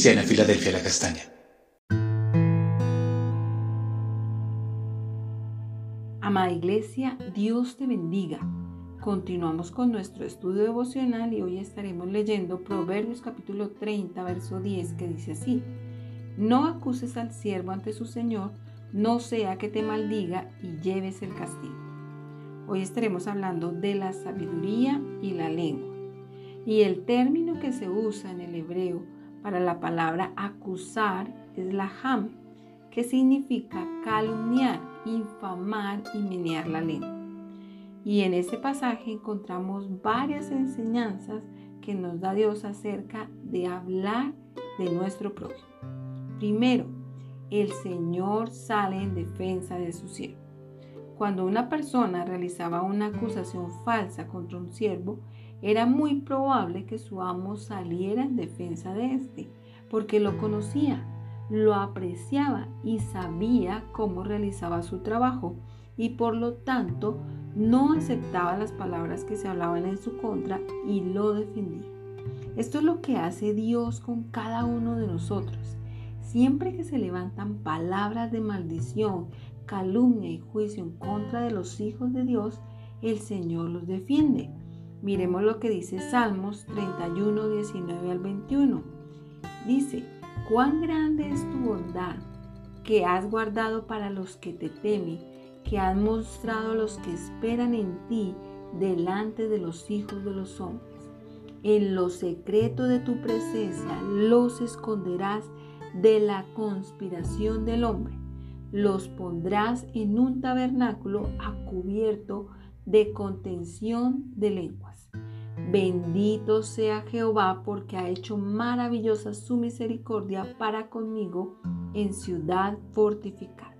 Cristiana Filadelfia La Castaña. Amada Iglesia, Dios te bendiga. Continuamos con nuestro estudio devocional y hoy estaremos leyendo Proverbios capítulo 30, verso 10, que dice así, No acuses al siervo ante su Señor, no sea que te maldiga y lleves el castigo. Hoy estaremos hablando de la sabiduría y la lengua. Y el término que se usa en el hebreo para la palabra acusar es la ham, que significa calumniar, infamar y menear la lengua. Y en ese pasaje encontramos varias enseñanzas que nos da Dios acerca de hablar de nuestro prójimo. Primero, el Señor sale en defensa de su siervo. Cuando una persona realizaba una acusación falsa contra un siervo, era muy probable que su amo saliera en defensa de éste, porque lo conocía, lo apreciaba y sabía cómo realizaba su trabajo y por lo tanto no aceptaba las palabras que se hablaban en su contra y lo defendía. Esto es lo que hace Dios con cada uno de nosotros. Siempre que se levantan palabras de maldición, calumnia y juicio en contra de los hijos de Dios, el Señor los defiende. Miremos lo que dice Salmos 31, 19 al 21. Dice, cuán grande es tu bondad que has guardado para los que te temen, que has mostrado a los que esperan en ti delante de los hijos de los hombres. En lo secreto de tu presencia los esconderás de la conspiración del hombre. Los pondrás en un tabernáculo a cubierto de contención de lenguas. Bendito sea Jehová porque ha hecho maravillosa su misericordia para conmigo en ciudad fortificada.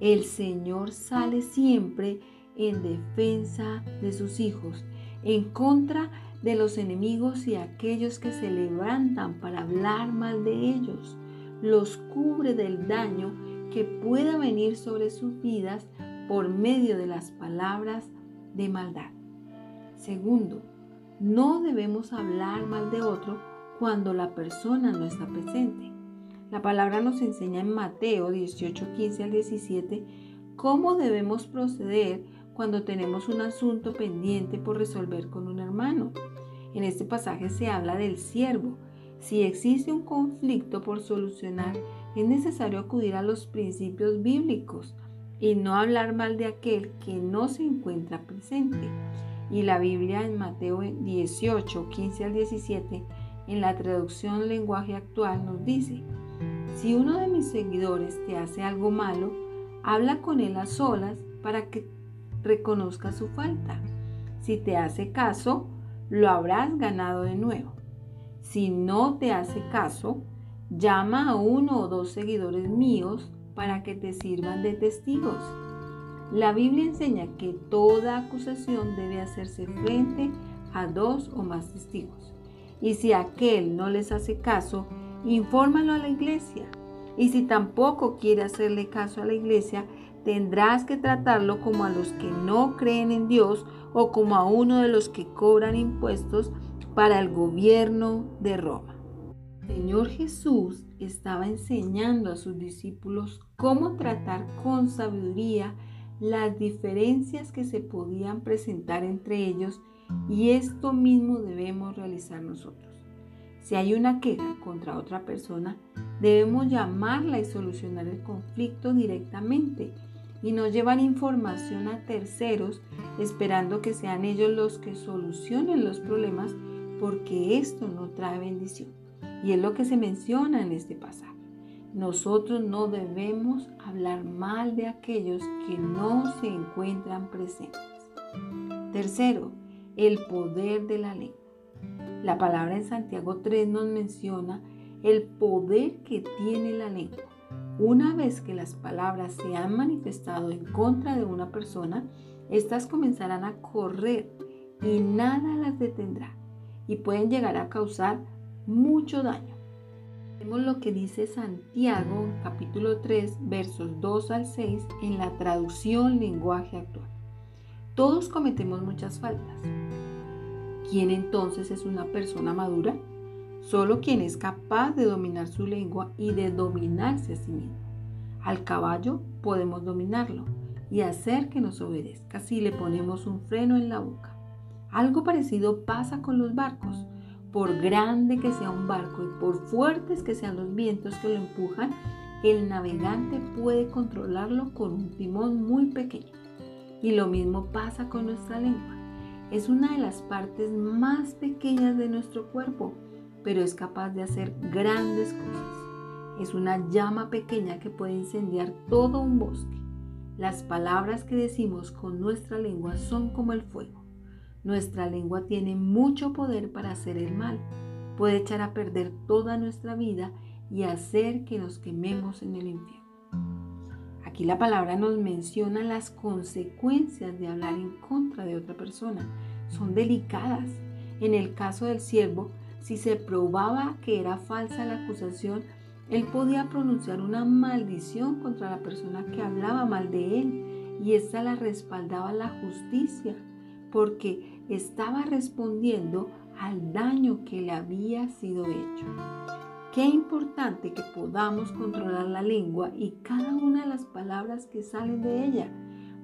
El Señor sale siempre en defensa de sus hijos, en contra de los enemigos y aquellos que se levantan para hablar mal de ellos. Los cubre del daño que pueda venir sobre sus vidas por medio de las palabras de maldad. Segundo, no debemos hablar mal de otro cuando la persona no está presente. La palabra nos enseña en Mateo 18, 15 al 17 cómo debemos proceder cuando tenemos un asunto pendiente por resolver con un hermano. En este pasaje se habla del siervo. Si existe un conflicto por solucionar, es necesario acudir a los principios bíblicos y no hablar mal de aquel que no se encuentra presente. Y la Biblia en Mateo 18, 15 al 17, en la traducción lenguaje actual, nos dice, si uno de mis seguidores te hace algo malo, habla con él a solas para que reconozca su falta. Si te hace caso, lo habrás ganado de nuevo. Si no te hace caso, llama a uno o dos seguidores míos para que te sirvan de testigos. La Biblia enseña que toda acusación debe hacerse frente a dos o más testigos. Y si aquel no les hace caso, infórmalo a la iglesia. Y si tampoco quiere hacerle caso a la iglesia, tendrás que tratarlo como a los que no creen en Dios o como a uno de los que cobran impuestos para el gobierno de Roma. Señor Jesús estaba enseñando a sus discípulos cómo tratar con sabiduría las diferencias que se podían presentar entre ellos y esto mismo debemos realizar nosotros. Si hay una queja contra otra persona, debemos llamarla y solucionar el conflicto directamente y no llevar información a terceros esperando que sean ellos los que solucionen los problemas porque esto no trae bendición. Y es lo que se menciona en este pasaje. Nosotros no debemos hablar mal de aquellos que no se encuentran presentes. Tercero, el poder de la lengua. La palabra en Santiago 3 nos menciona el poder que tiene la lengua. Una vez que las palabras se han manifestado en contra de una persona, éstas comenzarán a correr y nada las detendrá y pueden llegar a causar mucho daño. Vemos lo que dice Santiago capítulo 3 versos 2 al 6 en la traducción lenguaje actual. Todos cometemos muchas faltas. ¿Quién entonces es una persona madura? Solo quien es capaz de dominar su lengua y de dominarse a sí mismo. Al caballo podemos dominarlo y hacer que nos obedezca si le ponemos un freno en la boca. Algo parecido pasa con los barcos. Por grande que sea un barco y por fuertes que sean los vientos que lo empujan, el navegante puede controlarlo con un timón muy pequeño. Y lo mismo pasa con nuestra lengua. Es una de las partes más pequeñas de nuestro cuerpo, pero es capaz de hacer grandes cosas. Es una llama pequeña que puede incendiar todo un bosque. Las palabras que decimos con nuestra lengua son como el fuego. Nuestra lengua tiene mucho poder para hacer el mal. Puede echar a perder toda nuestra vida y hacer que nos quememos en el infierno. Aquí la palabra nos menciona las consecuencias de hablar en contra de otra persona. Son delicadas. En el caso del siervo, si se probaba que era falsa la acusación, él podía pronunciar una maldición contra la persona que hablaba mal de él y esta la respaldaba la justicia porque estaba respondiendo al daño que le había sido hecho. Qué importante que podamos controlar la lengua y cada una de las palabras que salen de ella,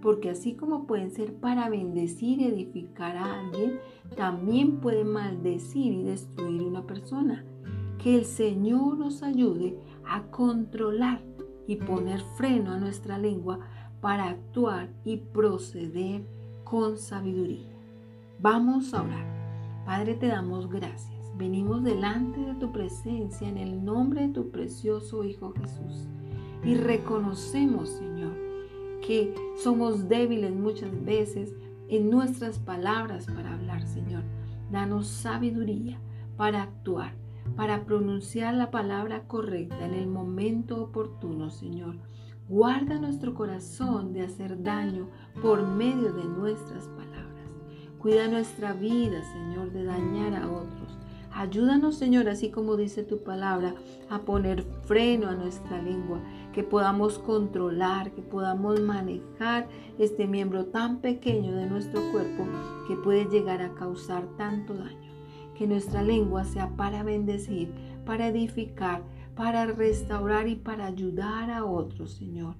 porque así como pueden ser para bendecir y edificar a alguien, también pueden maldecir y destruir una persona. Que el Señor nos ayude a controlar y poner freno a nuestra lengua para actuar y proceder con sabiduría. Vamos a orar. Padre, te damos gracias Venimos delante de tu presencia en el nombre de tu precioso Hijo Jesús. Y reconocemos, Señor, que somos débiles muchas veces en nuestras palabras para hablar, Señor. Danos sabiduría para actuar, para pronunciar la palabra correcta en el momento oportuno, Señor. Guarda nuestro corazón de hacer daño por medio de nuestras palabras. Cuida nuestra vida, Señor, de dañar a otros. Ayúdanos, Señor, así como dice tu palabra, a poner freno a nuestra lengua, que podamos controlar, que podamos manejar este miembro tan pequeño de nuestro cuerpo que puede llegar a causar tanto daño. Que nuestra lengua sea para bendecir, para edificar, para restaurar y para ayudar a otros, Señor.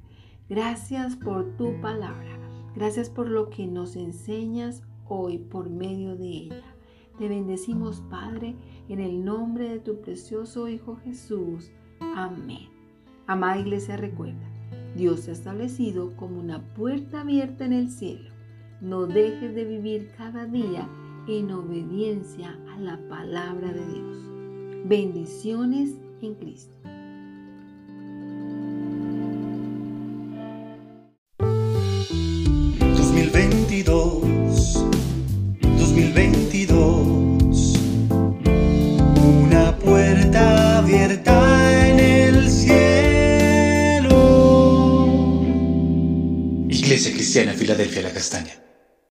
Gracias por tu palabra. Gracias por lo que nos enseñas hoy por medio de ella. Te bendecimos, Padre, en el nombre de tu precioso Hijo Jesús. Amén. Amada Iglesia, recuerda, Dios se ha establecido como una puerta abierta en el cielo. No dejes de vivir cada día en obediencia a la palabra de Dios. Bendiciones en Cristo. Filadelfia La Castaña.